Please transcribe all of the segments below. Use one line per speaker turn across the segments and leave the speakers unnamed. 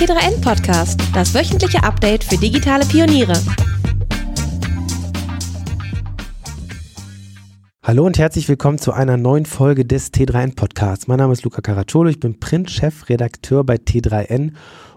T3N Podcast, das wöchentliche Update für digitale Pioniere.
Hallo und herzlich willkommen zu einer neuen Folge des T3N Podcasts. Mein Name ist Luca Caracciolo, ich bin Print-Chefredakteur bei T3N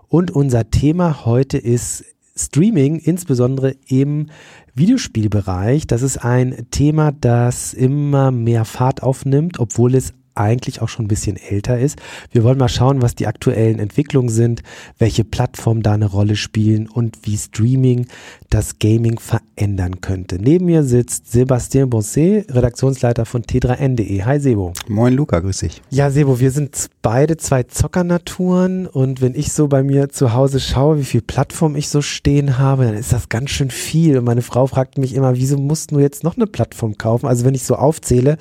und unser Thema heute ist Streaming, insbesondere im Videospielbereich. Das ist ein Thema, das immer mehr Fahrt aufnimmt, obwohl es eigentlich auch schon ein bisschen älter ist. Wir wollen mal schauen, was die aktuellen Entwicklungen sind, welche Plattformen da eine Rolle spielen und wie Streaming das Gaming verändern könnte. Neben mir sitzt Sebastian Bonset, Redaktionsleiter von t3n.de. Hi Sebo.
Moin Luca, grüß dich.
Ja Sebo, wir sind beide zwei Zockernaturen und wenn ich so bei mir zu Hause schaue, wie viel Plattform ich so stehen habe, dann ist das ganz schön viel und meine Frau fragt mich immer, wieso musst du jetzt noch eine Plattform kaufen? Also wenn ich so aufzähle,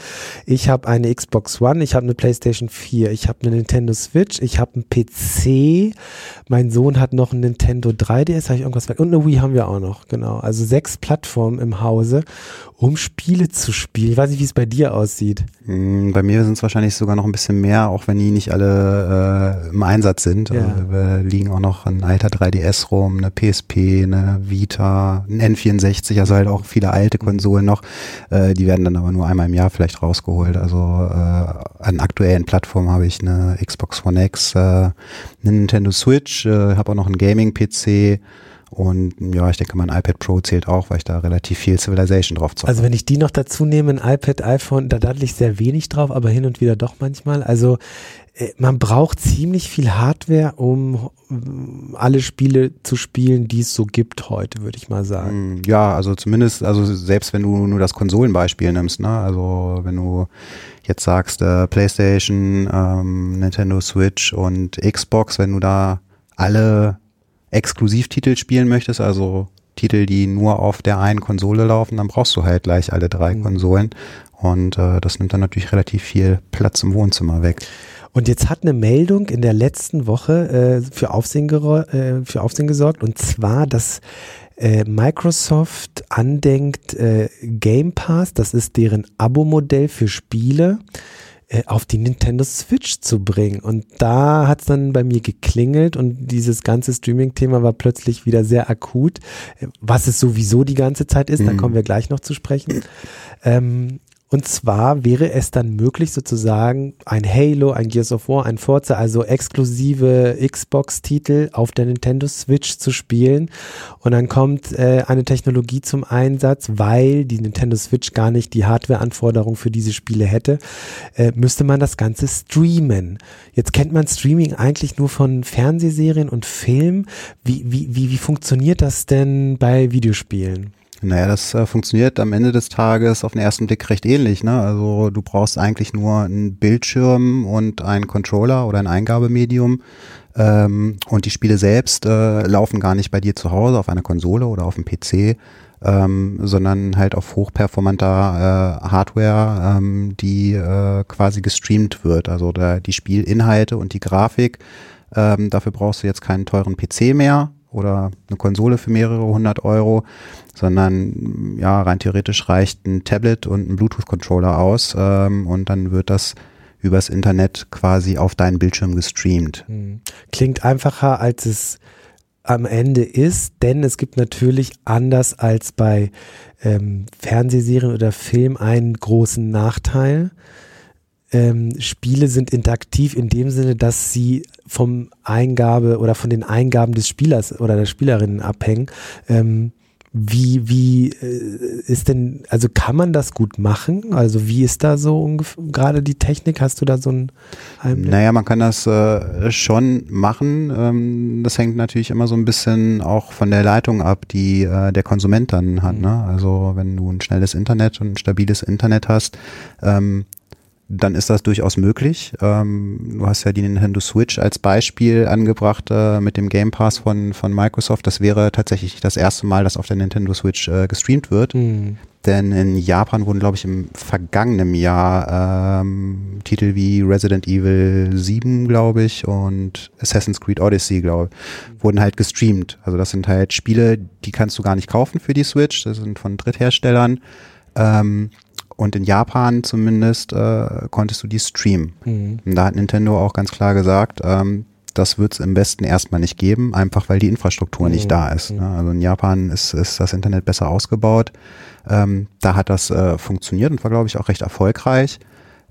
ich habe eine Xbox One, ich habe eine PlayStation 4, ich habe eine Nintendo Switch, ich habe einen PC, mein Sohn hat noch ein Nintendo 3DS, habe ich irgendwas weg und eine Wii haben wir auch noch, genau. Also sechs Plattformen im Hause, um Spiele zu spielen. Ich weiß nicht, wie es bei dir aussieht.
Hm, bei mir sind es wahrscheinlich sogar noch ein bisschen mehr, auch wenn die nicht alle äh, im Einsatz sind. Ja. Also, wir liegen auch noch ein alter 3DS rum, eine PSP, eine Vita, ein N64, also halt auch viele alte Konsolen noch. Äh, die werden dann aber nur einmal im Jahr vielleicht rausgeholt. Also äh, an aktuellen Plattformen habe ich eine Xbox One X, äh, eine Nintendo Switch, äh, habe auch noch einen Gaming-PC und ja, ich denke, mein iPad Pro zählt auch, weil ich da relativ viel Civilization drauf zocke.
Also wenn ich die noch dazu nehme, ein iPad, iPhone, da daddel ich sehr wenig drauf, aber hin und wieder doch manchmal. Also äh, man braucht ziemlich viel Hardware, um alle Spiele zu spielen, die es so gibt heute, würde ich mal sagen.
Hm, ja, also zumindest, also selbst wenn du nur das Konsolenbeispiel nimmst, ne? Also wenn du jetzt sagst, äh, PlayStation, ähm, Nintendo Switch und Xbox, wenn du da alle Exklusivtitel spielen möchtest, also Titel, die nur auf der einen Konsole laufen, dann brauchst du halt gleich alle drei mhm. Konsolen. Und äh, das nimmt dann natürlich relativ viel Platz im Wohnzimmer weg.
Und jetzt hat eine Meldung in der letzten Woche äh, für, Aufsehen äh, für Aufsehen gesorgt, und zwar, dass äh, Microsoft andenkt, äh, Game Pass, das ist deren Abo-Modell für Spiele, äh, auf die Nintendo Switch zu bringen. Und da hat es dann bei mir geklingelt und dieses ganze Streaming-Thema war plötzlich wieder sehr akut, äh, was es sowieso die ganze Zeit ist, mhm. da kommen wir gleich noch zu sprechen. Ähm, und zwar wäre es dann möglich, sozusagen ein Halo, ein Gears of War, ein Forza, also exklusive Xbox-Titel auf der Nintendo Switch zu spielen. Und dann kommt äh, eine Technologie zum Einsatz, weil die Nintendo Switch gar nicht die Hardware-Anforderung für diese Spiele hätte, äh, müsste man das Ganze streamen. Jetzt kennt man Streaming eigentlich nur von Fernsehserien und Film. Wie, wie, wie, wie funktioniert das denn bei Videospielen?
Naja, das äh, funktioniert am Ende des Tages auf den ersten Blick recht ähnlich. Ne? Also du brauchst eigentlich nur einen Bildschirm und einen Controller oder ein Eingabemedium. Ähm, und die Spiele selbst äh, laufen gar nicht bei dir zu Hause auf einer Konsole oder auf dem PC, ähm, sondern halt auf hochperformanter äh, Hardware, ähm, die äh, quasi gestreamt wird. Also da, die Spielinhalte und die Grafik. Ähm, dafür brauchst du jetzt keinen teuren PC mehr, oder eine Konsole für mehrere hundert Euro, sondern ja, rein theoretisch reicht ein Tablet und ein Bluetooth-Controller aus ähm, und dann wird das übers Internet quasi auf deinen Bildschirm gestreamt.
Hm. Klingt einfacher, als es am Ende ist, denn es gibt natürlich anders als bei ähm, Fernsehserien oder Film einen großen Nachteil ähm, Spiele sind interaktiv in dem Sinne, dass sie vom Eingabe oder von den Eingaben des Spielers oder der Spielerinnen abhängen. Ähm, wie, wie äh, ist denn, also kann man das gut machen? Also wie ist da so gerade die Technik? Hast du da so ein
Einblick? Naja, man kann das äh, schon machen. Ähm, das hängt natürlich immer so ein bisschen auch von der Leitung ab, die äh, der Konsument dann hat. Mhm. Ne? Also wenn du ein schnelles Internet und ein stabiles Internet hast, ähm, dann ist das durchaus möglich. Ähm, du hast ja die Nintendo Switch als Beispiel angebracht äh, mit dem Game Pass von, von Microsoft. Das wäre tatsächlich das erste Mal, dass auf der Nintendo Switch äh, gestreamt wird. Mhm. Denn in Japan wurden, glaube ich, im vergangenen Jahr ähm, Titel wie Resident Evil 7, glaube ich, und Assassin's Creed Odyssey, glaube ich, wurden halt gestreamt. Also das sind halt Spiele, die kannst du gar nicht kaufen für die Switch. Das sind von Drittherstellern. Ähm, und in Japan zumindest äh, konntest du die streamen. Mhm. Und da hat Nintendo auch ganz klar gesagt, ähm, das wird es im Westen erstmal nicht geben, einfach weil die Infrastruktur
Mhm.
nicht da ist. Ne? Also in Japan ist, ist das Internet besser ausgebaut. Ähm, da hat das äh, funktioniert und war, glaube ich, auch recht erfolgreich.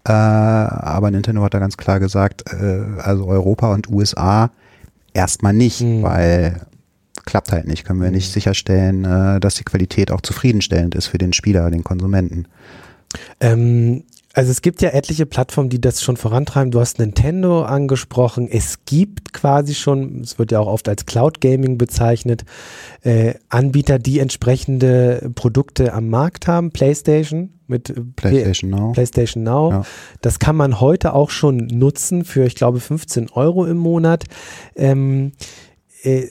Äh, aber Nintendo hat da ganz klar gesagt, äh, also Europa und USA erstmal nicht,
Mhm.
weil klappt halt nicht. Können wir nicht sicherstellen, äh, dass die Qualität auch zufriedenstellend ist für den Spieler, den Konsumenten.
Ähm, also es gibt ja etliche Plattformen, die das schon vorantreiben. Du hast Nintendo angesprochen. Es gibt quasi schon, es wird ja auch oft als Cloud Gaming bezeichnet, äh, Anbieter, die entsprechende Produkte am Markt haben. PlayStation mit
PlayStation Now.
PlayStation Now.
Ja.
Das kann man heute auch schon nutzen für, ich glaube, 15 Euro im Monat. Ähm, äh,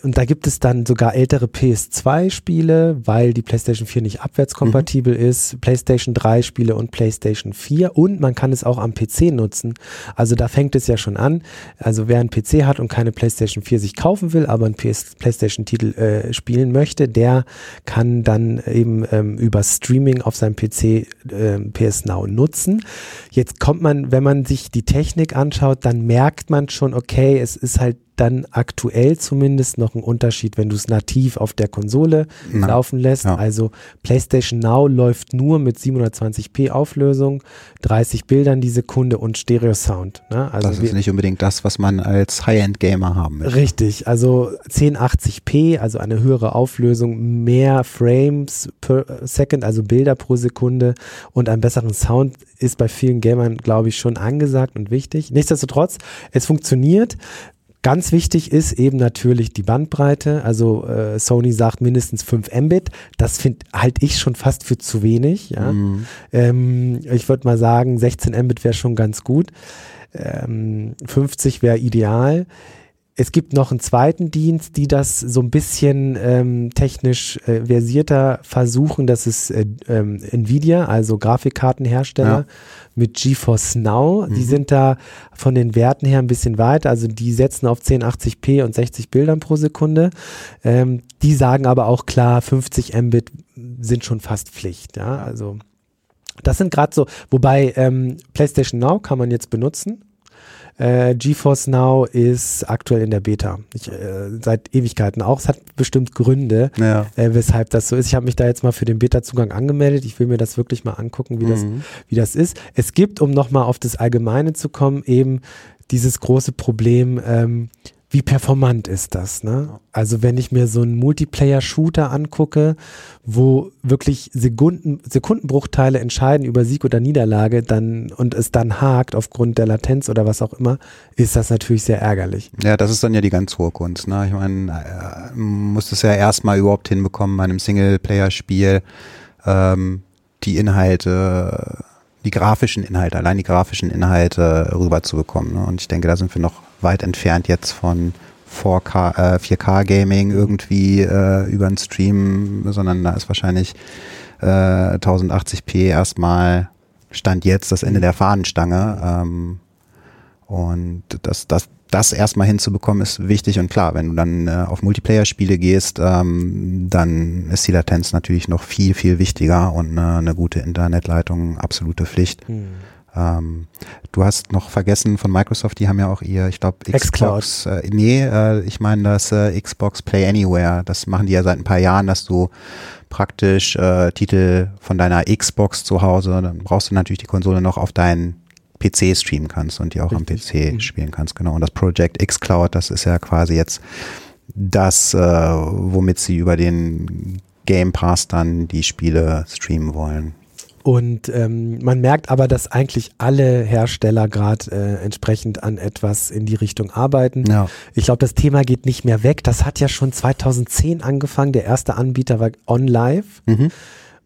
und da gibt es dann sogar ältere PS2-Spiele, weil die PlayStation 4 nicht abwärtskompatibel ist, PlayStation 3-Spiele und PlayStation 4 und man kann es auch am PC nutzen. Also da fängt es ja schon an. Also wer einen PC hat und keine PlayStation 4 sich kaufen will, aber einen PS PlayStation-Titel äh, spielen möchte, der kann dann eben ähm, über Streaming auf seinem PC ähm, PS Now nutzen. Jetzt kommt man, wenn man sich die Technik anschaut, dann merkt man schon, okay, es ist halt dann aktuell zumindest noch ein Unterschied, wenn du es nativ auf der Konsole
Na,
laufen lässt.
ja.
Also PlayStation Now läuft nur mit 720p Auflösung, 30 Bildern die Sekunde und Stereo Sound. Ne? Also
das ist nicht unbedingt das, was man als High-End-Gamer haben möchte.
Richtig, also 1080p, also eine höhere Auflösung, mehr Frames per Second, also Bilder pro Sekunde und einen besseren Sound ist bei vielen Gamern, glaube ich, schon angesagt und wichtig. Nichtsdestotrotz, es funktioniert. Ganz wichtig ist eben natürlich die Bandbreite. Also äh, Sony sagt mindestens 5 Mbit. Das finde halt ich schon fast für zu wenig. Ja?
Mhm.
Ähm, ich würde mal sagen, 16 Mbit wäre schon ganz gut. Ähm, 50 wäre ideal. Es gibt noch einen zweiten Dienst, die das so ein bisschen ähm, technisch äh, versierter versuchen. Das ist äh, ähm, Nvidia, also Grafikkartenhersteller
Ja.
mit GeForce Now. Die
Mhm.
sind da von den Werten her ein bisschen weiter. Also die setzen auf 1080p und 60 Bildern pro Sekunde. Ähm, die sagen aber auch klar, 50 Mbit sind schon fast Pflicht. Ja, also das sind gerade so, wobei ähm, PlayStation Now kann man jetzt benutzen. Äh, GeForce Now ist aktuell in der Beta. Ich, äh, seit Ewigkeiten auch. Es hat bestimmt Gründe,
Ja.
äh, weshalb das so ist. Ich habe mich da jetzt mal für den Beta-Zugang angemeldet. Ich will mir das wirklich mal angucken, wie, das,
Mhm.
wie das ist. Es gibt, um nochmal auf das Allgemeine zu kommen, eben dieses große Problem, ähm, wie performant ist das? Ne? Also wenn ich mir so einen Multiplayer-Shooter angucke, wo wirklich Sekunden, Sekundenbruchteile entscheiden über Sieg oder Niederlage dann und es dann hakt aufgrund der Latenz oder was auch immer, ist das natürlich sehr ärgerlich.
Ja, das ist dann ja die ganz hohe Kunst. Ne? Ich meine, äh, muss es ja erstmal überhaupt hinbekommen, bei einem Singleplayer-Spiel ähm, die Inhalte, die grafischen Inhalte, allein die grafischen Inhalte rüberzubekommen. Ne? Und ich denke, da sind wir noch weit entfernt jetzt von 4K, äh, 4K-Gaming irgendwie äh, über einen Stream, sondern da ist wahrscheinlich äh, 1080p erstmal Stand jetzt das Ende der Fahnenstange. Ähm, und das, das, das erstmal hinzubekommen ist wichtig und klar, wenn du dann äh, auf Multiplayer-Spiele gehst, ähm, dann ist die Latenz natürlich noch viel, viel wichtiger und äh, eine gute Internetleitung absolute Pflicht. Ähm, du hast noch vergessen von Microsoft, die haben ja auch ihr, ich glaube, Xbox, äh, nee, äh, ich meine das äh, Xbox Play Anywhere, das machen die ja seit ein paar Jahren, dass du praktisch äh, Titel von deiner Xbox zu Hause, dann brauchst du natürlich die Konsole noch auf deinen PC streamen kannst und die auch
Richtig.
am PC
Mhm.
spielen kannst, genau. Und das Project X Cloud, das ist ja quasi jetzt das, äh, womit sie über den Game Pass dann die Spiele streamen wollen.
Und ähm, man merkt aber, dass eigentlich alle Hersteller gerade äh, entsprechend an etwas in die Richtung arbeiten.
Ja.
Ich glaube, das Thema geht nicht mehr weg. Das hat ja schon 2010 angefangen. Der erste Anbieter war OnLive.
Mhm.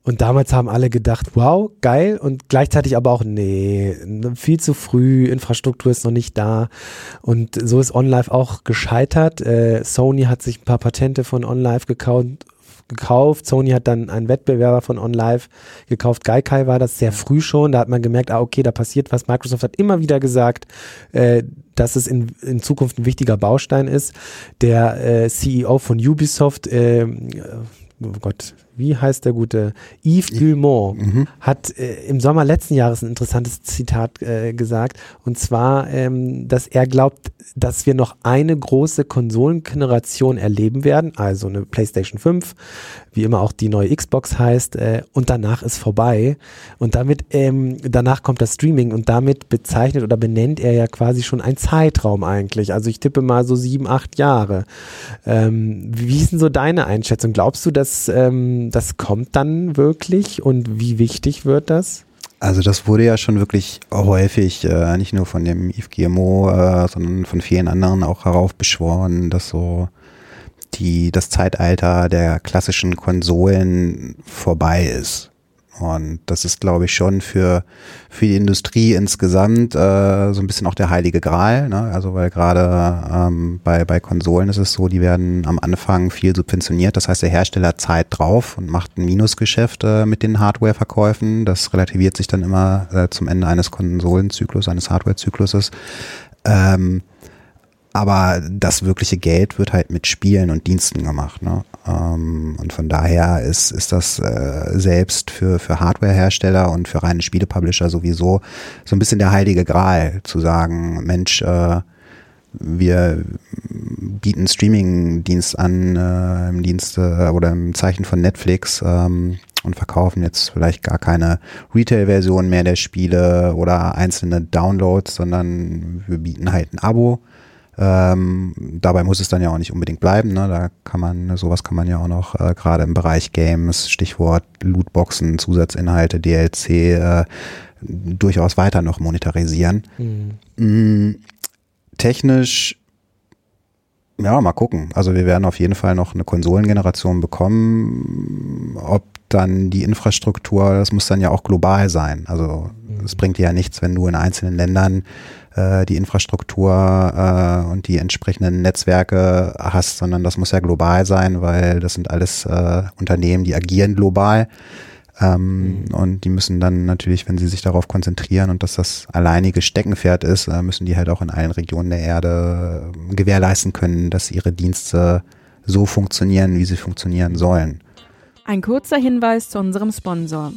Und damals haben alle gedacht, wow, geil. Und gleichzeitig aber auch, nee, viel zu früh, Infrastruktur ist noch nicht da. Und so ist OnLive auch gescheitert. Äh, Sony hat sich ein paar Patente von OnLive gekauft. Gekauft. Sony hat dann einen Wettbewerber von OnLive gekauft. Gaikai war das sehr früh schon. Da hat man gemerkt, ah, okay, da passiert was. Microsoft hat immer wieder gesagt, äh, dass es in, in Zukunft ein wichtiger Baustein ist. Der äh, CEO von Ubisoft, äh, oh Gott, wie heißt der gute? Yves Guillemot mhm. hat äh, im Sommer letzten Jahres ein interessantes Zitat äh, gesagt. Und zwar, ähm, dass er glaubt, dass wir noch eine große Konsolengeneration erleben werden, also eine PlayStation 5, wie immer auch die neue Xbox heißt, äh, und danach ist vorbei. Und damit, ähm, danach kommt das Streaming und damit bezeichnet oder benennt er ja quasi schon einen Zeitraum eigentlich. Also ich tippe mal so sieben, acht Jahre. Ähm, wie ist denn so deine Einschätzung? Glaubst du, dass ähm, das kommt dann wirklich und wie wichtig wird das?
Also das wurde ja schon wirklich häufig, äh, nicht nur von dem Yves GMO, äh, sondern von vielen anderen auch heraufbeschworen, dass so die, das Zeitalter der klassischen Konsolen vorbei ist. Und das ist, glaube ich, schon für, für die Industrie insgesamt äh, so ein bisschen auch der heilige Gral. Ne? Also weil gerade ähm, bei, bei Konsolen ist es so, die werden am Anfang viel subventioniert. Das heißt, der Hersteller zahlt drauf und macht ein Minusgeschäft äh, mit den Hardware-Verkäufen. Das relativiert sich dann immer äh, zum Ende eines Konsolenzyklus, eines Hardware-Zykluses. Ähm, aber das wirkliche Geld wird halt mit Spielen und Diensten gemacht. Ne? Ähm, und von daher ist, ist das äh, selbst für, für Hardware-Hersteller und für reine Spielepublisher sowieso so ein bisschen der heilige Gral, zu sagen, Mensch, äh, wir bieten Streaming-Dienst an äh, im Dienste oder im Zeichen von Netflix ähm, und verkaufen jetzt vielleicht gar keine Retail-Version mehr der Spiele oder einzelne Downloads, sondern wir bieten halt ein Abo ähm, dabei muss es dann ja auch nicht unbedingt bleiben. Ne? Da kann man, sowas kann man ja auch noch äh, gerade im Bereich Games, Stichwort Lootboxen, Zusatzinhalte, DLC, äh, durchaus weiter noch monetarisieren. Mhm. Mhm. Technisch, ja, mal gucken. Also wir werden auf jeden Fall noch eine Konsolengeneration bekommen. Ob dann die Infrastruktur, das muss dann ja auch global sein. Also es mhm. bringt dir ja nichts, wenn du in einzelnen Ländern äh, die Infrastruktur äh, und die entsprechenden Netzwerke hast, sondern das muss ja global sein, weil das sind alles äh, Unternehmen, die agieren global. Ähm, mhm. Und die müssen dann natürlich, wenn sie sich darauf konzentrieren und dass das alleinige Steckenpferd ist, äh, müssen die halt auch in allen Regionen der Erde äh, gewährleisten können, dass ihre Dienste so funktionieren, wie sie funktionieren sollen.
Ein kurzer Hinweis zu unserem Sponsor.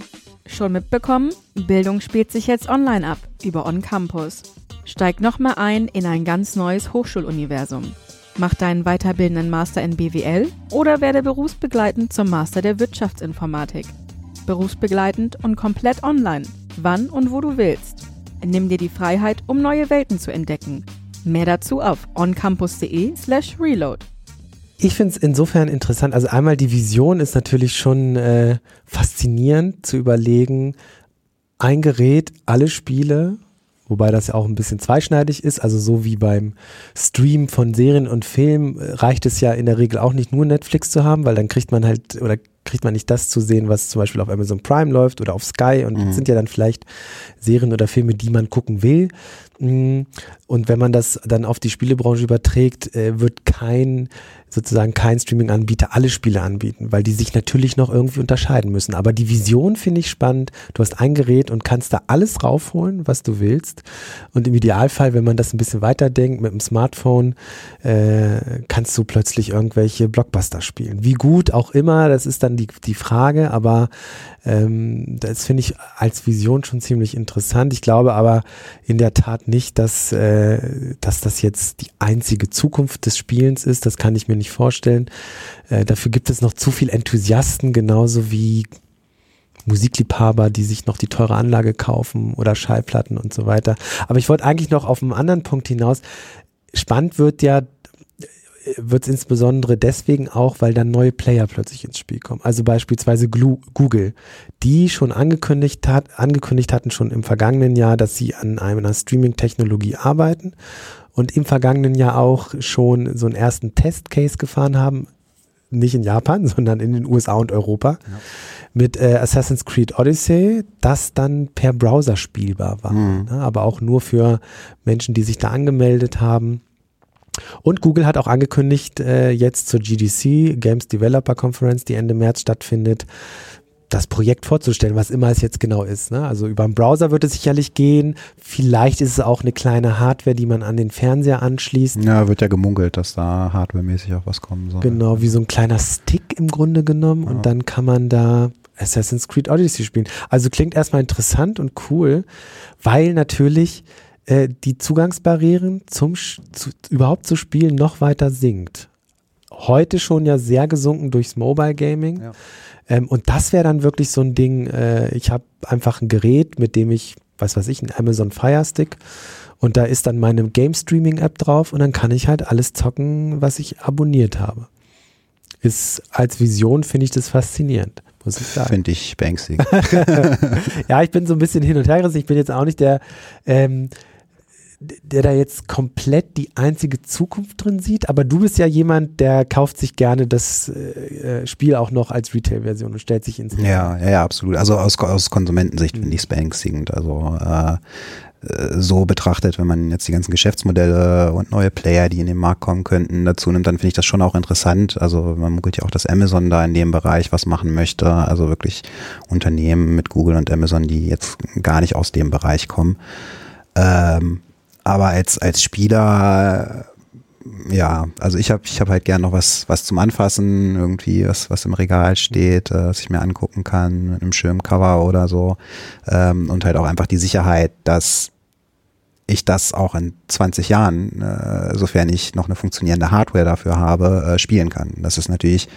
Schon mitbekommen? Bildung spielt sich jetzt online ab, über On Campus. Steig nochmal ein in ein ganz neues Hochschuluniversum. Mach deinen weiterbildenden Master in BWL oder werde berufsbegleitend zum Master der Wirtschaftsinformatik. Berufsbegleitend und komplett online, wann und wo du willst. Nimm dir die Freiheit, um neue Welten zu entdecken. Mehr dazu auf oncampus.de/slash reload.
Ich finde es insofern interessant. Also einmal die Vision ist natürlich schon äh, faszinierend zu überlegen, ein Gerät, alle Spiele Wobei das ja auch ein bisschen zweischneidig ist. Also so wie beim Stream von Serien und Filmen äh, reicht es ja in der Regel auch nicht nur Netflix zu haben, weil dann kriegt man halt oder kriegt man nicht das zu sehen, was zum Beispiel auf Amazon Prime läuft oder auf Sky und mhm. sind ja dann vielleicht Serien oder Filme, die man gucken will. Und wenn man das dann auf die Spielebranche überträgt, äh, wird kein sozusagen kein Streaming-Anbieter alle Spiele anbieten, weil die sich natürlich noch irgendwie unterscheiden müssen. Aber die Vision finde ich spannend. Du hast ein Gerät und kannst da alles raufholen, was du willst. Und im Idealfall, wenn man das ein bisschen weiterdenkt mit dem Smartphone, äh, kannst du plötzlich irgendwelche Blockbuster spielen. Wie gut auch immer, das ist dann die, die Frage, aber ähm, das finde ich als Vision schon ziemlich interessant. Ich glaube aber in der Tat nicht, dass, äh, dass das jetzt die einzige Zukunft des Spielens ist. Das kann ich mir nicht vorstellen. Äh, dafür gibt es noch zu viel Enthusiasten, genauso wie Musikliebhaber, die sich noch die teure Anlage kaufen oder Schallplatten und so weiter. Aber ich wollte eigentlich noch auf einen anderen Punkt hinaus. Spannend wird ja wird es insbesondere deswegen auch, weil dann neue Player plötzlich ins Spiel kommen. Also beispielsweise Google, die schon angekündigt hat, angekündigt hatten schon im vergangenen Jahr, dass sie an einer Streaming-Technologie arbeiten und im vergangenen Jahr auch schon so einen ersten Test-Case gefahren haben, nicht in Japan, sondern in den USA und Europa, ja. mit äh, Assassin's Creed Odyssey, das dann per Browser spielbar war, mhm. ne, aber auch nur für Menschen, die sich da angemeldet haben. Und Google hat auch angekündigt, äh, jetzt zur GDC, Games Developer Conference, die Ende März stattfindet, das Projekt vorzustellen, was immer es jetzt genau ist. Ne? Also über den Browser wird es sicherlich gehen. Vielleicht ist es auch eine kleine Hardware, die man an den Fernseher anschließt.
Ja, wird ja gemunkelt, dass da hardwaremäßig auch was kommen soll.
Genau, wie so ein kleiner Stick im Grunde genommen. Und dann kann man da Assassin's Creed Odyssey spielen. Also klingt erstmal interessant und cool, weil natürlich äh, die Zugangsbarrieren zum zu, überhaupt zu spielen noch weiter sinkt. Heute schon ja sehr gesunken durchs Mobile Gaming. Ja. Ähm, und das wäre dann wirklich so ein Ding, äh, ich habe einfach ein Gerät, mit dem ich, was weiß ich, ein Amazon Fire Stick und da ist dann meine Game Streaming App drauf und dann kann ich halt alles zocken, was ich abonniert habe. Ist als Vision finde ich das faszinierend muss ich sagen.
Finde ich beängstigend.
ja, ich bin so ein bisschen hin und her gerissen. Ich bin jetzt auch nicht der, ähm, der da jetzt komplett die einzige Zukunft drin sieht, aber du bist ja jemand, der kauft sich gerne das äh, äh Spiel auch noch als Retail-Version und stellt sich ins
Ja, ja, ja, absolut. Also aus, aus Konsumentensicht mhm. finde ich es beängstigend. Also äh, äh, so betrachtet, wenn man jetzt die ganzen Geschäftsmodelle und neue Player, die in den Markt kommen könnten, dazu nimmt, dann finde ich das schon auch interessant. Also man munkelt ja auch, dass Amazon da in dem Bereich was machen möchte. Also wirklich Unternehmen mit Google und Amazon, die jetzt gar nicht aus dem Bereich kommen. Ähm, aber als, als Spieler ja, also ich habe ich hab halt gern noch was, was zum Anfassen, irgendwie was, was im Regal steht, äh, was ich mir angucken kann mit einem schönen Cover oder so. Ähm, und halt auch einfach die Sicherheit, dass ich das auch in 20 Jahren, äh, sofern ich noch eine funktionierende Hardware dafür habe, äh, spielen kann. Das ist natürlich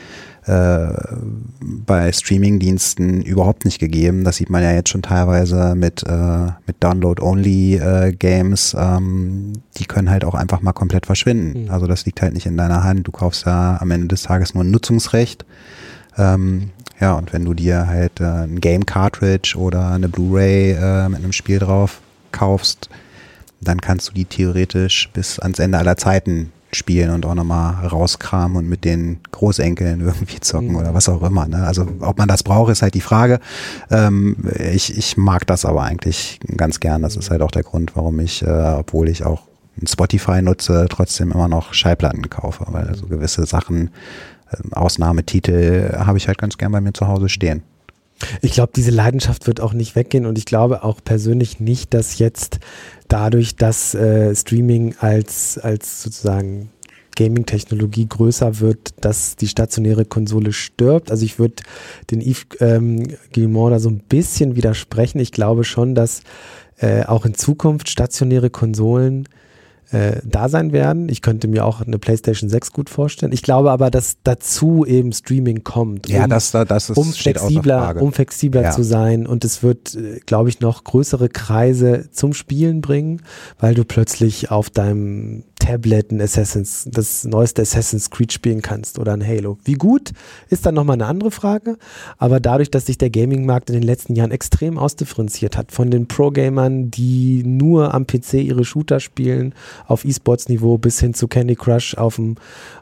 äh, bei Streaming-Diensten überhaupt nicht gegeben. Das sieht man ja jetzt schon teilweise mit, äh, mit Download-Only-Games. Äh, ähm, die können halt auch einfach mal komplett verschwinden. Mhm. Also das liegt halt nicht in deiner Hand. Du kaufst ja am Ende des Tages nur ein Nutzungsrecht. Ähm, ja, und wenn du dir halt äh, ein Game-Cartridge oder eine Blu-ray äh, mit einem Spiel drauf kaufst, dann kannst du die theoretisch bis ans Ende aller Zeiten spielen und auch nochmal rauskramen und mit den Großenkeln irgendwie zocken mhm. oder was auch immer. Ne? Also ob man das braucht, ist halt die Frage. Ähm, ich, ich mag das aber eigentlich ganz gern. Das ist halt auch der Grund, warum ich, äh, obwohl ich auch Spotify nutze, trotzdem immer noch Schallplatten kaufe, weil so also gewisse Sachen, äh, Ausnahmetitel habe ich halt ganz gern bei mir zu Hause stehen.
Ich glaube, diese Leidenschaft wird auch nicht weggehen und ich glaube auch persönlich nicht, dass jetzt dadurch, dass äh, Streaming als, als sozusagen Gaming-Technologie größer wird, dass die stationäre Konsole stirbt. Also ich würde den Yves ähm, Guillemot da so ein bisschen widersprechen. Ich glaube schon, dass äh, auch in Zukunft stationäre Konsolen äh, da sein werden. Ich könnte mir auch eine PlayStation 6 gut vorstellen. Ich glaube aber, dass dazu eben Streaming kommt.
Um, ja, das, das ist,
um flexibler, um flexibler ja. zu sein. Und es wird, äh, glaube ich, noch größere Kreise zum Spielen bringen, weil du plötzlich auf deinem Tablet ein Assassin's, das neueste Assassin's Creed spielen kannst oder ein Halo. Wie gut ist dann nochmal eine andere Frage, aber dadurch, dass sich der Gaming-Markt in den letzten Jahren extrem ausdifferenziert hat, von den Pro-Gamern, die nur am PC ihre Shooter spielen, auf E-Sports-Niveau bis hin zu Candy Crush auf dem,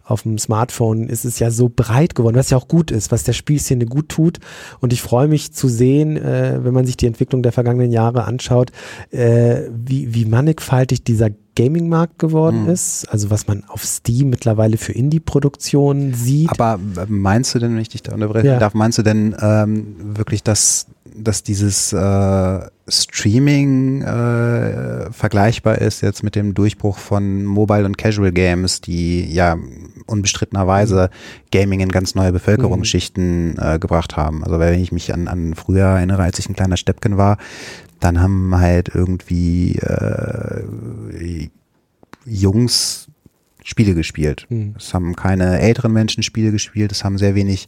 auf dem Smartphone, ist es ja so breit geworden, was ja auch gut ist, was der Spielszene gut tut. Und ich freue mich zu sehen, äh, wenn man sich die Entwicklung der vergangenen Jahre anschaut, äh, wie, wie mannigfaltig dieser Gaming-Markt geworden mhm. ist, also was man auf Steam mittlerweile für Indie-Produktionen sieht.
Aber meinst du denn, wenn ich dich da unterbrechen ja. darf, meinst du denn ähm, wirklich, dass, dass dieses äh, Streaming äh, vergleichbar ist jetzt mit dem Durchbruch von Mobile und Casual Games, die ja unbestrittenerweise Gaming in ganz neue Bevölkerungsschichten mhm. äh, gebracht haben. Also wenn ich mich an, an früher erinnere, als ich ein kleiner Steppken war, dann haben halt irgendwie äh, Jungs Spiele gespielt. Mhm. Es haben keine älteren Menschen Spiele gespielt, es haben sehr wenig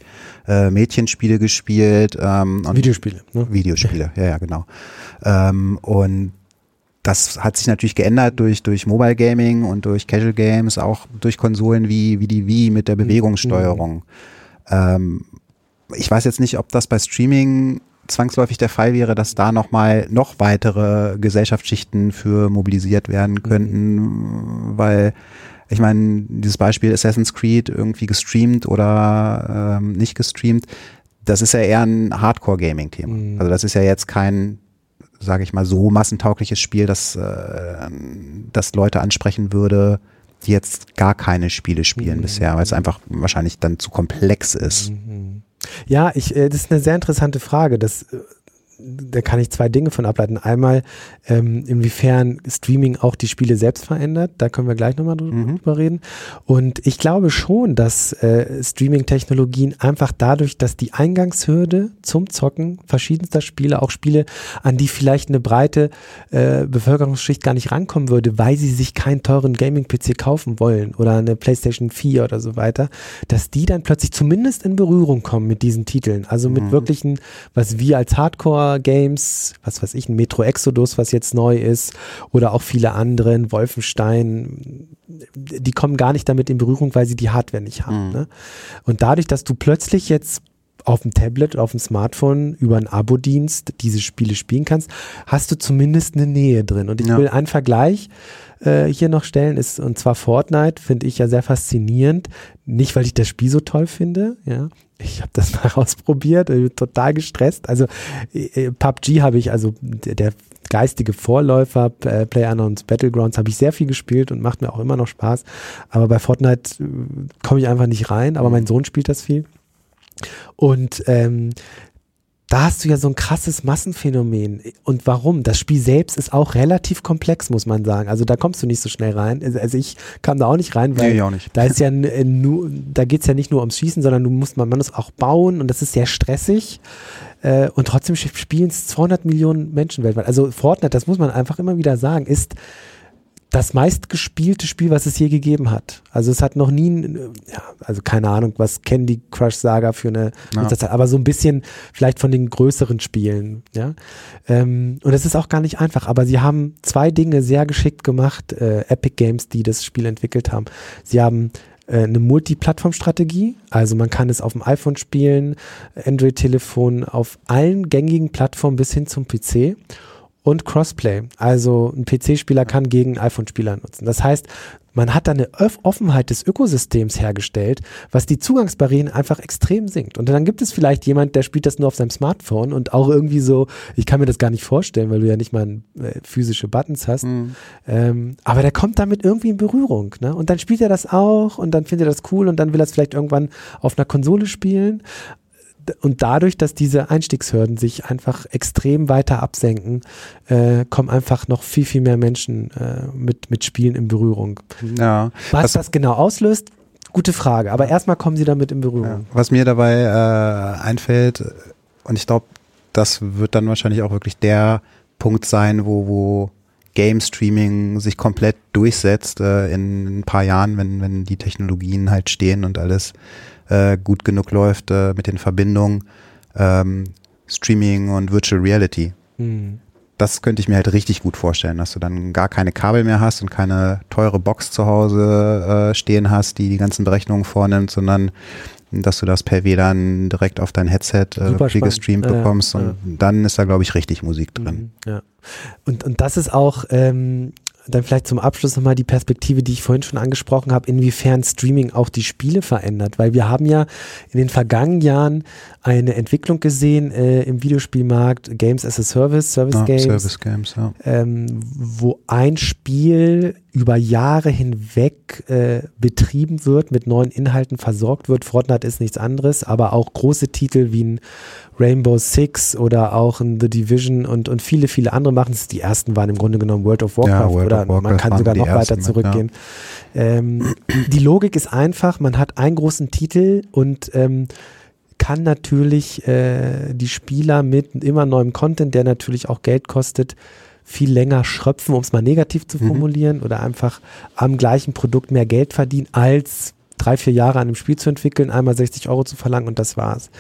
äh, Mädchen Spiele gespielt. Ähm,
Videospiele.
Ne? Videospiele, ja, ja, genau. Ähm, und das hat sich natürlich geändert durch, durch Mobile Gaming und durch Casual Games, auch durch Konsolen wie, wie die Wii mit der hm. Bewegungssteuerung. Mhm. Ähm, ich weiß jetzt nicht, ob das bei Streaming zwangsläufig der Fall wäre, dass da nochmal noch weitere Gesellschaftsschichten für mobilisiert werden mhm. könnten, mhm. weil ich meine, dieses Beispiel Assassin's Creed irgendwie gestreamt oder ähm, nicht gestreamt, das ist ja eher ein Hardcore-Gaming-Thema. Mhm. Also das ist ja jetzt kein, sage ich mal, so massentaugliches Spiel, das, äh, das Leute ansprechen würde, die jetzt gar keine Spiele spielen mhm. bisher, weil es einfach wahrscheinlich dann zu komplex ist. Mhm.
Ja, ich, äh, das ist eine sehr interessante Frage. Das äh, da kann ich zwei Dinge von ableiten. Einmal, ähm, inwiefern Streaming auch die Spiele selbst verändert. Da können wir gleich nochmal drüber mhm. reden. Und ich glaube schon, dass äh, Streaming-Technologien einfach dadurch, dass die Eingangshürde zum Zocken verschiedenster Spiele, auch Spiele, an die vielleicht eine breite äh, Bevölkerungsschicht gar nicht rankommen würde, weil sie sich keinen teuren Gaming-PC kaufen wollen oder eine PlayStation 4 oder so weiter, dass die dann plötzlich zumindest in Berührung kommen mit diesen Titeln. Also mit mhm. wirklichen, was wir als Hardcore Games, was weiß ich, ein Metro Exodus, was jetzt neu ist, oder auch viele andere, Wolfenstein, die kommen gar nicht damit in Berührung, weil sie die Hardware nicht haben. Mhm. Ne? Und dadurch, dass du plötzlich jetzt auf dem Tablet, auf dem Smartphone über einen Abo-Dienst diese Spiele spielen kannst, hast du zumindest eine Nähe drin. Und ich ja. will einen Vergleich äh, hier noch stellen, ist und zwar Fortnite, finde ich ja sehr faszinierend. Nicht, weil ich das Spiel so toll finde, ja. Ich habe das mal ausprobiert, total gestresst. Also äh, äh PUBG habe ich, also der, der geistige Vorläufer, äh, PlayerUnknown's Battlegrounds, habe ich sehr viel gespielt und macht mir auch immer noch Spaß. Aber bei Fortnite äh, komme ich einfach nicht rein, aber mein Sohn spielt das viel. Und ähm, da hast du ja so ein krasses Massenphänomen. Und warum? Das Spiel selbst ist auch relativ komplex, muss man sagen. Also da kommst du nicht so schnell rein. Also, also ich kam da auch nicht rein, weil
nee, nicht.
da ist ja nur, da geht's ja nicht nur ums Schießen, sondern du musst man, man muss auch bauen und das ist sehr stressig. Äh, und trotzdem spielen es 200 Millionen Menschen weltweit. Also Fortnite, das muss man einfach immer wieder sagen, ist das meistgespielte Spiel, was es je gegeben hat. Also es hat noch nie, ja, also keine Ahnung, was Candy Crush Saga für eine, ja. aber so ein bisschen vielleicht von den größeren Spielen, ja. Ähm, und es ist auch gar nicht einfach, aber sie haben zwei Dinge sehr geschickt gemacht, äh, Epic Games, die das Spiel entwickelt haben. Sie haben äh, eine Multiplattform-Strategie, also man kann es auf dem iPhone spielen, Android-Telefon, auf allen gängigen Plattformen bis hin zum PC und Crossplay. Also ein PC-Spieler kann gegen iPhone-Spieler nutzen. Das heißt, man hat da eine Offenheit des Ökosystems hergestellt, was die Zugangsbarrieren einfach extrem sinkt. Und dann gibt es vielleicht jemand, der spielt das nur auf seinem Smartphone und auch irgendwie so, ich kann mir das gar nicht vorstellen, weil du ja nicht mal äh, physische Buttons hast. Mhm. Ähm, aber der kommt damit irgendwie in Berührung. Ne? Und dann spielt er das auch und dann findet er das cool und dann will er es vielleicht irgendwann auf einer Konsole spielen und dadurch, dass diese Einstiegshürden sich einfach extrem weiter absenken, äh, kommen einfach noch viel, viel mehr Menschen äh, mit, mit Spielen in Berührung.
Ja.
Was, was das genau auslöst, gute Frage. Aber erstmal kommen sie damit in Berührung. Ja.
Was mir dabei äh, einfällt, und ich glaube, das wird dann wahrscheinlich auch wirklich der Punkt sein, wo, wo Game Streaming sich komplett durchsetzt äh, in ein paar Jahren, wenn, wenn die Technologien halt stehen und alles äh, gut genug läuft äh, mit den Verbindungen ähm, Streaming und Virtual Reality. Mhm. Das könnte ich mir halt richtig gut vorstellen, dass du dann gar keine Kabel mehr hast und keine teure Box zu Hause äh, stehen hast, die die ganzen Berechnungen vornimmt, sondern dass du das per WLAN direkt auf dein Headset äh, gestreamt bekommst ja, ja. und dann ist da glaube ich richtig Musik drin.
Mhm, ja. Und, und das ist auch ähm, dann vielleicht zum Abschluss nochmal die Perspektive, die ich vorhin schon angesprochen habe, inwiefern Streaming auch die Spiele verändert. Weil wir haben ja in den vergangenen Jahren eine Entwicklung gesehen äh, im Videospielmarkt, Games as a Service, Service ja, Games,
Service Games ja.
ähm, wo ein Spiel über Jahre hinweg äh, betrieben wird, mit neuen Inhalten versorgt wird. Fortnite ist nichts anderes, aber auch große Titel wie ein Rainbow Six oder auch ein The Division und, und viele, viele andere machen es. Die ersten waren im Grunde genommen World of Warcraft ja, World oder of Warcraft man kann sogar noch weiter zurückgehen. Ja. Ähm, die Logik ist einfach, man hat einen großen Titel und ähm, kann natürlich äh, die Spieler mit immer neuem Content, der natürlich auch Geld kostet, viel länger schröpfen, um es mal negativ zu mhm. formulieren, mhm. oder einfach am gleichen Produkt mehr Geld verdienen, als drei, vier Jahre an einem Spiel zu entwickeln, einmal 60 Euro zu verlangen und das war's.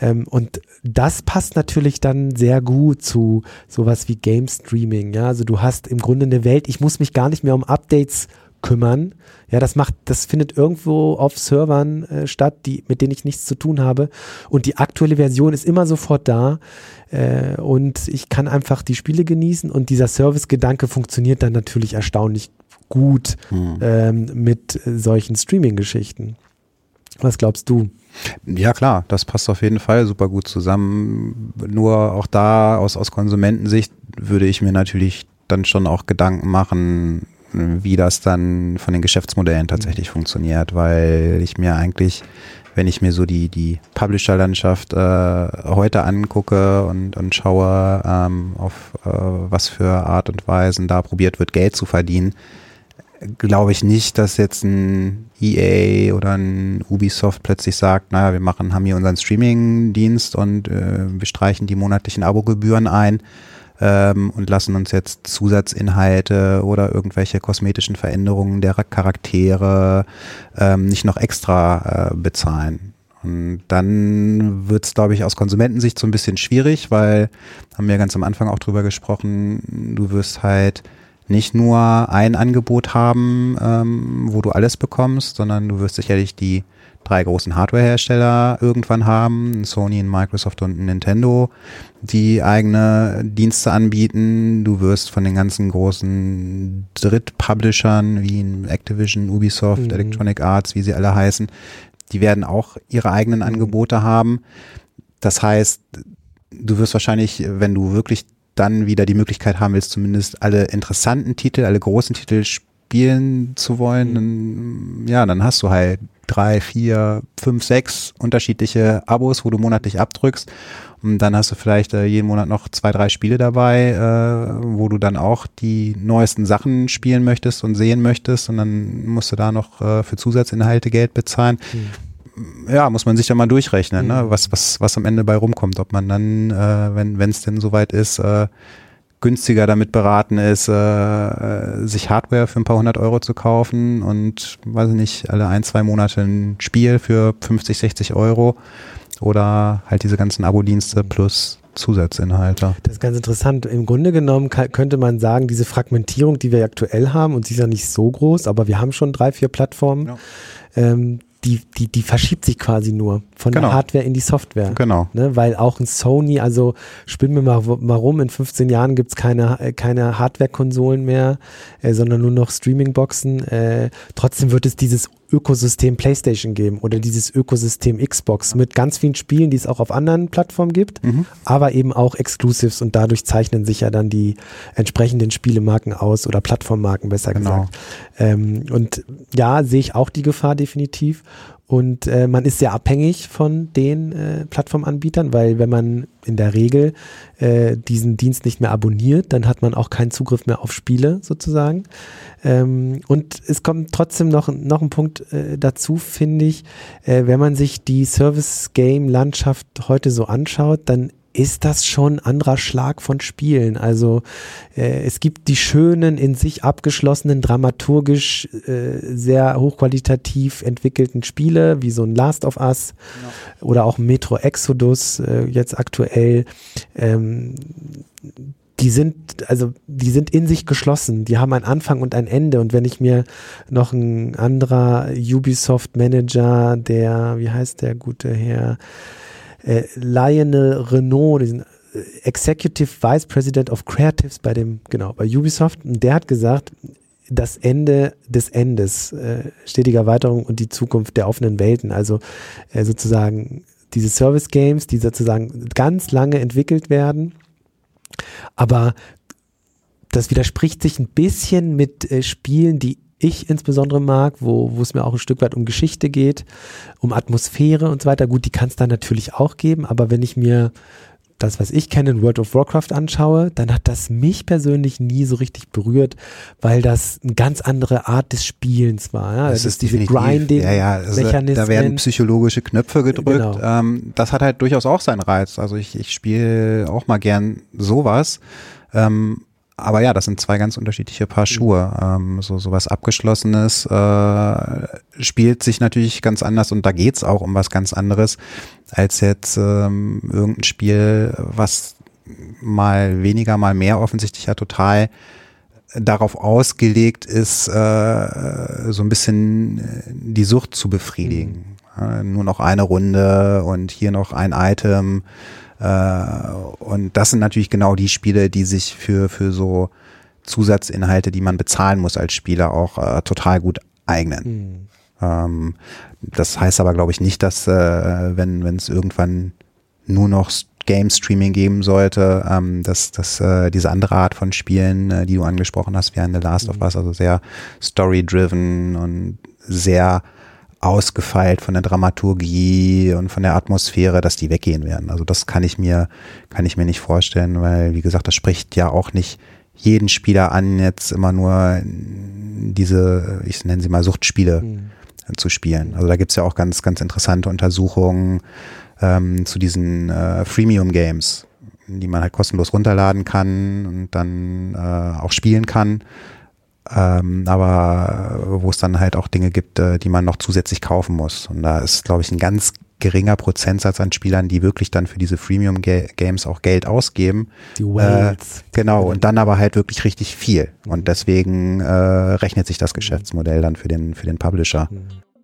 Ähm, und das passt natürlich dann sehr gut zu sowas wie Game Streaming. Ja, also du hast im Grunde eine Welt, ich muss mich gar nicht mehr um Updates kümmern. Ja, das macht, das findet irgendwo auf Servern äh, statt, die, mit denen ich nichts zu tun habe. Und die aktuelle Version ist immer sofort da. Äh, und ich kann einfach die Spiele genießen und dieser Service-Gedanke funktioniert dann natürlich erstaunlich gut hm. ähm, mit solchen Streaming-Geschichten. Was glaubst du?
Ja klar, das passt auf jeden Fall super gut zusammen. Nur auch da aus, aus Konsumentensicht würde ich mir natürlich dann schon auch Gedanken machen, wie das dann von den Geschäftsmodellen tatsächlich mhm. funktioniert, weil ich mir eigentlich, wenn ich mir so die, die Publisher-Landschaft äh, heute angucke und, und schaue, ähm, auf äh, was für Art und Weisen da probiert wird, Geld zu verdienen, glaube ich nicht, dass jetzt ein EA oder ein Ubisoft plötzlich sagt, naja, wir machen, haben hier unseren Streaming-Dienst und äh, wir streichen die monatlichen Abogebühren ein ähm, und lassen uns jetzt Zusatzinhalte oder irgendwelche kosmetischen Veränderungen der Charaktere ähm, nicht noch extra äh, bezahlen. Und dann wird es, glaube ich, aus Konsumentensicht so ein bisschen schwierig, weil, haben wir ganz am Anfang auch drüber gesprochen, du wirst halt nicht nur ein Angebot haben, ähm, wo du alles bekommst, sondern du wirst sicherlich die drei großen Hardware-Hersteller irgendwann haben, Sony, Microsoft und Nintendo, die eigene Dienste anbieten. Du wirst von den ganzen großen Drittpublishern wie Activision, Ubisoft, mhm. Electronic Arts, wie sie alle heißen, die werden auch ihre eigenen mhm. Angebote haben. Das heißt, du wirst wahrscheinlich, wenn du wirklich dann wieder die Möglichkeit haben willst, zumindest alle interessanten Titel, alle großen Titel spielen zu wollen, mhm. dann, ja, dann hast du halt drei, vier, fünf, sechs unterschiedliche Abos, wo du monatlich abdrückst. Und dann hast du vielleicht äh, jeden Monat noch zwei, drei Spiele dabei, äh, wo du dann auch die neuesten Sachen spielen möchtest und sehen möchtest. Und dann musst du da noch äh, für Zusatzinhalte Geld bezahlen. Mhm. Ja, muss man sich da mal durchrechnen, ne? mhm. ne? was, was, was am Ende bei rumkommt. Ob man dann, äh, wenn es denn soweit ist, äh, günstiger damit beraten ist, äh, sich Hardware für ein paar hundert Euro zu kaufen und, weiß ich nicht, alle ein, zwei Monate ein Spiel für 50, 60 Euro oder halt diese ganzen Abo-Dienste plus Zusatzinhalte.
Das ist ganz interessant. Im Grunde genommen könnte man sagen, diese Fragmentierung, die wir aktuell haben, und sie ist ja nicht so groß, aber wir haben schon drei, vier Plattformen, ja. ähm, die, die, die verschiebt sich quasi nur von genau. der Hardware in die Software.
Genau.
Ne? Weil auch ein Sony, also spielen wir mal, mal rum, in 15 Jahren gibt's keine, äh, keine Hardware-Konsolen mehr, äh, sondern nur noch Streaming-Boxen. Äh, trotzdem wird es dieses Ökosystem PlayStation geben oder dieses Ökosystem Xbox mit ganz vielen Spielen, die es auch auf anderen Plattformen gibt, mhm. aber eben auch Exclusives und dadurch zeichnen sich ja dann die entsprechenden Spielemarken aus oder Plattformmarken besser genau. gesagt. Ähm, und ja, sehe ich auch die Gefahr definitiv. Und äh, man ist sehr abhängig von den äh, Plattformanbietern, weil wenn man in der Regel äh, diesen Dienst nicht mehr abonniert, dann hat man auch keinen Zugriff mehr auf Spiele sozusagen. Ähm, und es kommt trotzdem noch, noch ein Punkt äh, dazu, finde ich, äh, wenn man sich die Service-Game-Landschaft heute so anschaut, dann ist das schon ein anderer Schlag von Spielen. Also äh, es gibt die schönen, in sich abgeschlossenen, dramaturgisch äh, sehr hochqualitativ entwickelten Spiele, wie so ein Last of Us ja. oder auch Metro Exodus äh, jetzt aktuell. Ähm, die sind, also die sind in sich geschlossen, die haben einen Anfang und ein Ende. Und wenn ich mir noch ein anderer Ubisoft-Manager, der, wie heißt der gute Herr, äh, Lionel Renault, diesen äh, Executive Vice President of Creatives bei dem, genau, bei Ubisoft, und der hat gesagt, das Ende des Endes, äh, stetige Erweiterung und die Zukunft der offenen Welten, also äh, sozusagen diese Service Games, die sozusagen ganz lange entwickelt werden, aber das widerspricht sich ein bisschen mit äh, Spielen, die ich insbesondere mag, wo, wo es mir auch ein Stück weit um Geschichte geht, um Atmosphäre und so weiter. Gut, die kann es da natürlich auch geben, aber wenn ich mir das, was ich kenne, in World of Warcraft anschaue, dann hat das mich persönlich nie so richtig berührt, weil das eine ganz andere Art des Spielens war. Ja?
Das, das ist diese Grinding, ja, ja, also da werden psychologische Knöpfe gedrückt. Genau. Ähm, das hat halt durchaus auch seinen Reiz. Also ich, ich spiele auch mal gern sowas. Ähm, aber ja, das sind zwei ganz unterschiedliche Paar Schuhe. Ähm, so sowas Abgeschlossenes äh, spielt sich natürlich ganz anders und da geht's auch um was ganz anderes als jetzt ähm, irgendein Spiel, was mal weniger, mal mehr offensichtlich ja total darauf ausgelegt ist, äh, so ein bisschen die Sucht zu befriedigen. Mhm. Äh, nur noch eine Runde und hier noch ein Item äh, und das sind natürlich genau die Spiele, die sich für, für so Zusatzinhalte, die man bezahlen muss als Spieler, auch äh, total gut eignen. Mhm. Ähm, das heißt aber, glaube ich, nicht, dass äh, wenn wenn es irgendwann nur noch Game Streaming geben sollte, ähm, dass, dass äh, diese andere Art von Spielen, äh, die du angesprochen hast, wie ein The Last of Us, also sehr story-driven und sehr ausgefeilt von der Dramaturgie und von der Atmosphäre, dass die weggehen werden. Also das kann ich mir, kann ich mir nicht vorstellen, weil, wie gesagt, das spricht ja auch nicht jeden Spieler an, jetzt immer nur diese, ich nenne sie mal Suchtspiele mhm. zu spielen. Also da gibt's ja auch ganz, ganz interessante Untersuchungen ähm, zu diesen äh, Freemium-Games, die man halt kostenlos runterladen kann und dann äh, auch spielen kann ähm, aber wo es dann halt auch Dinge gibt, äh, die man noch zusätzlich kaufen muss. Und da ist, glaube ich, ein ganz geringer Prozentsatz an Spielern, die wirklich dann für diese Freemium Games auch Geld ausgeben.
Die Whales.
Äh, genau, und dann aber halt wirklich richtig viel. Und deswegen äh, rechnet sich das Geschäftsmodell dann für den, für den Publisher.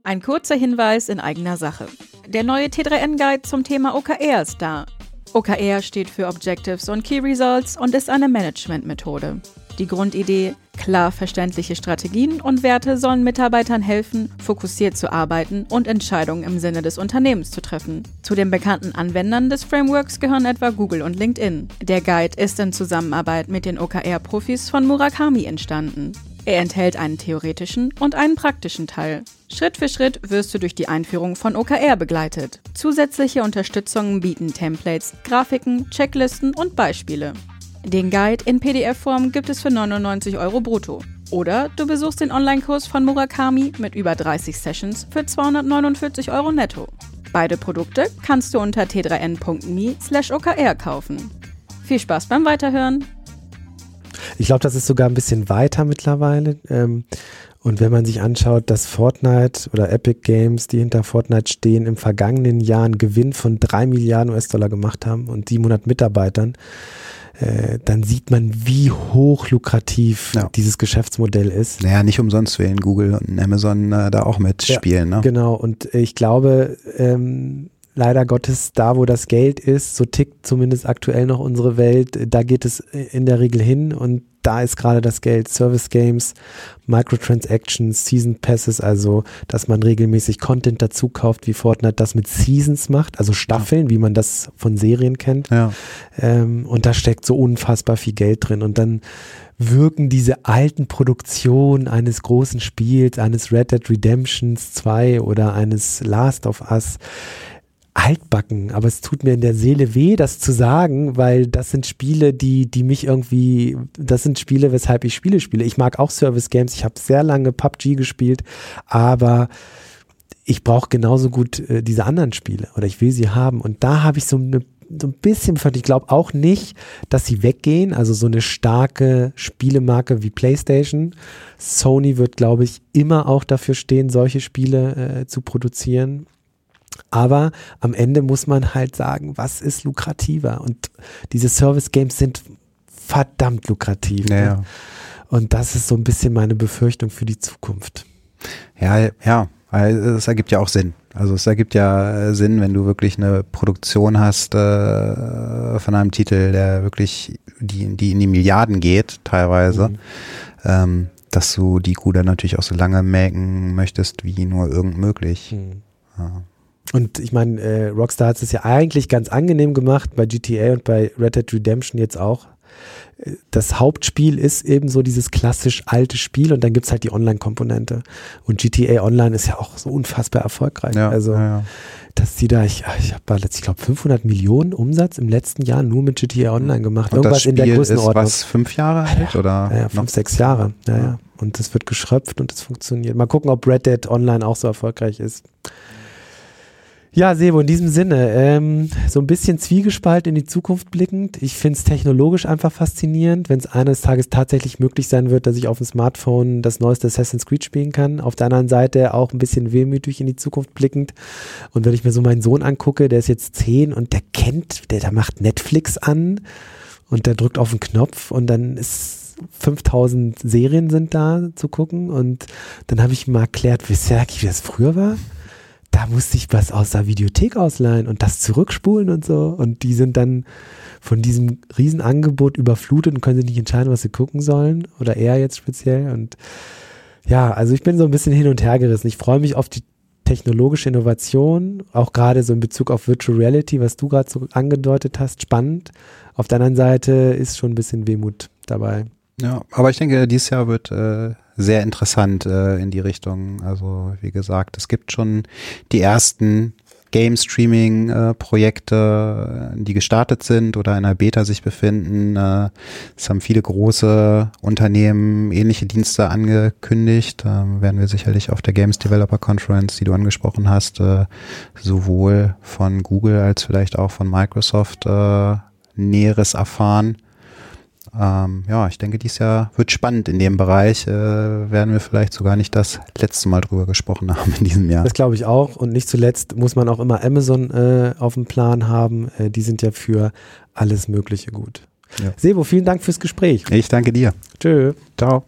Ein kurzer Hinweis in eigener Sache. Der neue T3N-Guide zum Thema OKR ist da. OKR steht für Objectives und Key Results und ist eine Managementmethode. Die Grundidee, klar verständliche Strategien und Werte sollen Mitarbeitern helfen, fokussiert zu arbeiten und Entscheidungen im Sinne des Unternehmens zu treffen. Zu den bekannten Anwendern des Frameworks gehören etwa Google und LinkedIn. Der Guide ist in Zusammenarbeit mit den OKR-Profis von Murakami entstanden. Er enthält einen theoretischen und einen praktischen Teil. Schritt für Schritt wirst du durch die Einführung von OKR begleitet. Zusätzliche Unterstützungen bieten Templates, Grafiken, Checklisten und Beispiele. Den Guide in PDF-Form gibt es für 99 Euro brutto. Oder du besuchst den Online-Kurs von Murakami mit über 30 Sessions für 249 Euro netto. Beide Produkte kannst du unter t3n.me/okr kaufen. Viel Spaß beim Weiterhören!
Ich glaube, das ist sogar ein bisschen weiter mittlerweile. Ähm, und wenn man sich anschaut, dass Fortnite oder Epic Games, die hinter Fortnite stehen, im vergangenen Jahr einen Gewinn von 3 Milliarden US-Dollar gemacht haben und 700 Mitarbeitern, äh, dann sieht man, wie hoch lukrativ ja. dieses Geschäftsmodell ist.
Naja, nicht umsonst wählen Google und Amazon äh, da auch mitspielen. Ja, ne?
Genau, und ich glaube, ähm, leider Gottes, da wo das Geld ist, so tickt zumindest aktuell noch unsere Welt, da geht es in der Regel hin und da ist gerade das Geld. Service Games, Microtransactions, Season Passes, also dass man regelmäßig Content dazu kauft, wie Fortnite das mit Seasons macht, also Staffeln, ja. wie man das von Serien kennt. Ja. Ähm, und da steckt so unfassbar viel Geld drin. Und dann wirken diese alten Produktionen eines großen Spiels, eines Red Dead Redemptions 2 oder eines Last of Us, altbacken, aber es tut mir in der Seele weh, das zu sagen, weil das sind Spiele, die, die mich irgendwie, das sind Spiele, weshalb ich Spiele spiele. Ich mag auch Service Games, ich habe sehr lange PUBG gespielt, aber ich brauche genauso gut äh, diese anderen Spiele oder ich will sie haben. Und da habe ich so eine so ein bisschen ich glaube auch nicht, dass sie weggehen. Also so eine starke Spielemarke wie PlayStation. Sony wird, glaube ich, immer auch dafür stehen, solche Spiele äh, zu produzieren. Aber am Ende muss man halt sagen, was ist lukrativer? Und diese Service Games sind verdammt lukrativ.
Ja, ne?
Und das ist so ein bisschen meine Befürchtung für die Zukunft.
Ja, ja, es ergibt ja auch Sinn. Also es ergibt ja äh, Sinn, wenn du wirklich eine Produktion hast äh, von einem Titel, der wirklich die, die in die Milliarden geht, teilweise, mhm. ähm, dass du die Kuh dann natürlich auch so lange melken möchtest, wie nur irgend möglich. Mhm.
Ja. Und ich meine, äh, Rockstar hat es ja eigentlich ganz angenehm gemacht, bei GTA und bei Red Dead Redemption jetzt auch. Äh, das Hauptspiel ist eben so dieses klassisch alte Spiel und dann gibt es halt die Online-Komponente. Und GTA Online ist ja auch so unfassbar erfolgreich. Ja, also, ja, ja. dass die da, ich, ich habe ich glaube, 500 Millionen Umsatz im letzten Jahr nur mit GTA Online gemacht.
Und Irgendwas das Spiel in der Größenordnung. Ist was, fünf Jahre alt? Oder
ja, ja fünf, sechs Jahre. Ja, ja. Und das wird geschröpft und das funktioniert. Mal gucken, ob Red Dead Online auch so erfolgreich ist. Ja, Sebo, in diesem Sinne, ähm, so ein bisschen zwiegespalt in die Zukunft blickend. Ich finde es technologisch einfach faszinierend, wenn es eines Tages tatsächlich möglich sein wird, dass ich auf dem Smartphone das neueste Assassin's Creed spielen kann. Auf der anderen Seite auch ein bisschen wehmütig in die Zukunft blickend. Und wenn ich mir so meinen Sohn angucke, der ist jetzt zehn und der kennt, der, der macht Netflix an und der drückt auf den Knopf und dann ist 5000 Serien sind da zu gucken und dann habe ich mal erklärt, wie, wie das früher war da musste ich was aus der Videothek ausleihen und das zurückspulen und so. Und die sind dann von diesem Riesenangebot überflutet und können sich nicht entscheiden, was sie gucken sollen. Oder er jetzt speziell. Und ja, also ich bin so ein bisschen hin und her gerissen. Ich freue mich auf die technologische Innovation, auch gerade so in Bezug auf Virtual Reality, was du gerade so angedeutet hast, spannend. Auf der anderen Seite ist schon ein bisschen Wehmut dabei.
Ja, aber ich denke, dieses Jahr wird äh, sehr interessant äh, in die Richtung. Also wie gesagt, es gibt schon die ersten Game-Streaming-Projekte, die gestartet sind oder in der Beta sich befinden. Äh, es haben viele große Unternehmen ähnliche Dienste angekündigt. Da werden wir sicherlich auf der Games Developer Conference, die du angesprochen hast, äh, sowohl von Google als vielleicht auch von Microsoft äh, Näheres erfahren. Ähm, ja, ich denke, dieses Jahr wird spannend in dem Bereich. Äh, werden wir vielleicht sogar nicht das letzte Mal drüber gesprochen haben in diesem Jahr.
Das glaube ich auch. Und nicht zuletzt muss man auch immer Amazon äh, auf dem Plan haben. Äh, die sind ja für alles Mögliche gut. Ja. Sebo, vielen Dank fürs Gespräch.
Ich danke dir.
Tschö.
Ciao.